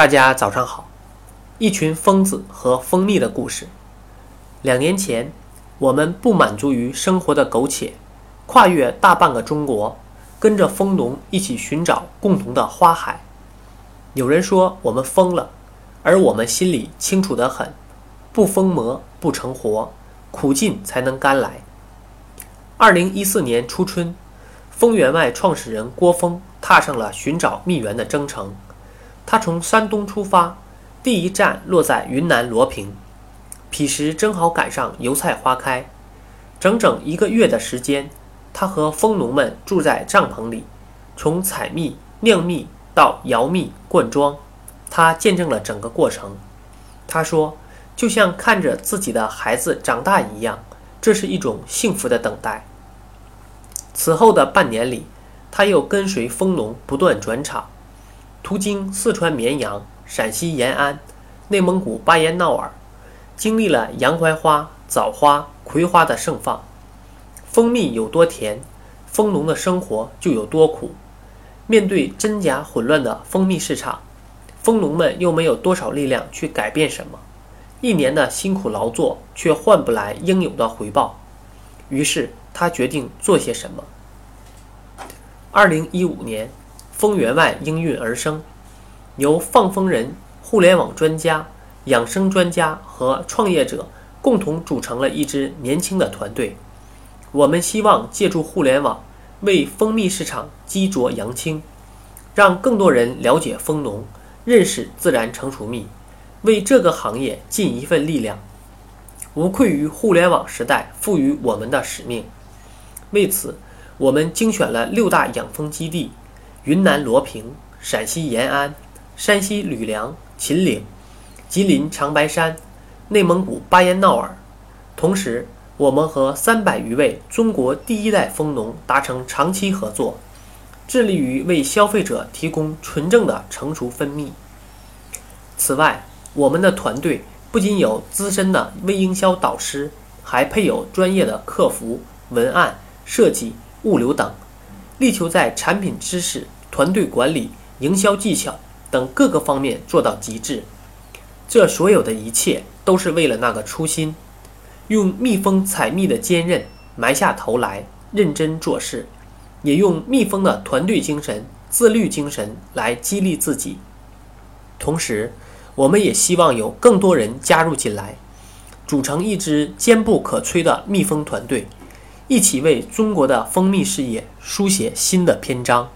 大家早上好。一群疯子和蜂蜜的故事。两年前，我们不满足于生活的苟且，跨越大半个中国，跟着蜂农一起寻找共同的花海。有人说我们疯了，而我们心里清楚得很：不疯魔不成活，苦尽才能甘来。二零一四年初春，蜂源外创始人郭峰踏上了寻找蜜源的征程。他从山东出发，第一站落在云南罗平。彼时正好赶上油菜花开，整整一个月的时间，他和蜂农们住在帐篷里，从采蜜、酿蜜到摇蜜、灌装，他见证了整个过程。他说：“就像看着自己的孩子长大一样，这是一种幸福的等待。”此后的半年里，他又跟随蜂农不断转场。途经四川绵阳、陕西延安、内蒙古巴彦淖尔，经历了洋槐花、枣花、葵花的盛放。蜂蜜有多甜，蜂农的生活就有多苦。面对真假混乱的蜂蜜市场，蜂农们又没有多少力量去改变什么。一年的辛苦劳作却换不来应有的回报，于是他决定做些什么。二零一五年。蜂源外应运而生，由放蜂人、互联网专家、养生专家和创业者共同组成了一支年轻的团队。我们希望借助互联网为蜂蜜市场激浊扬清，让更多人了解蜂农，认识自然成熟蜜，为这个行业尽一份力量，无愧于互联网时代赋予我们的使命。为此，我们精选了六大养蜂基地。云南罗平、陕西延安、山西吕梁、秦岭、吉林长白山、内蒙古巴彦淖尔。同时，我们和三百余位中国第一代蜂农达成长期合作，致力于为消费者提供纯正的成熟蜂蜜。此外，我们的团队不仅有资深的微营销导师，还配有专业的客服、文案、设计、物流等。力求在产品知识、团队管理、营销技巧等各个方面做到极致。这所有的一切都是为了那个初心：用蜜蜂采蜜的坚韧埋下头来，认真做事；也用蜜蜂的团队精神、自律精神来激励自己。同时，我们也希望有更多人加入进来，组成一支坚不可摧的蜜蜂团队。一起为中国的蜂蜜事业书写新的篇章。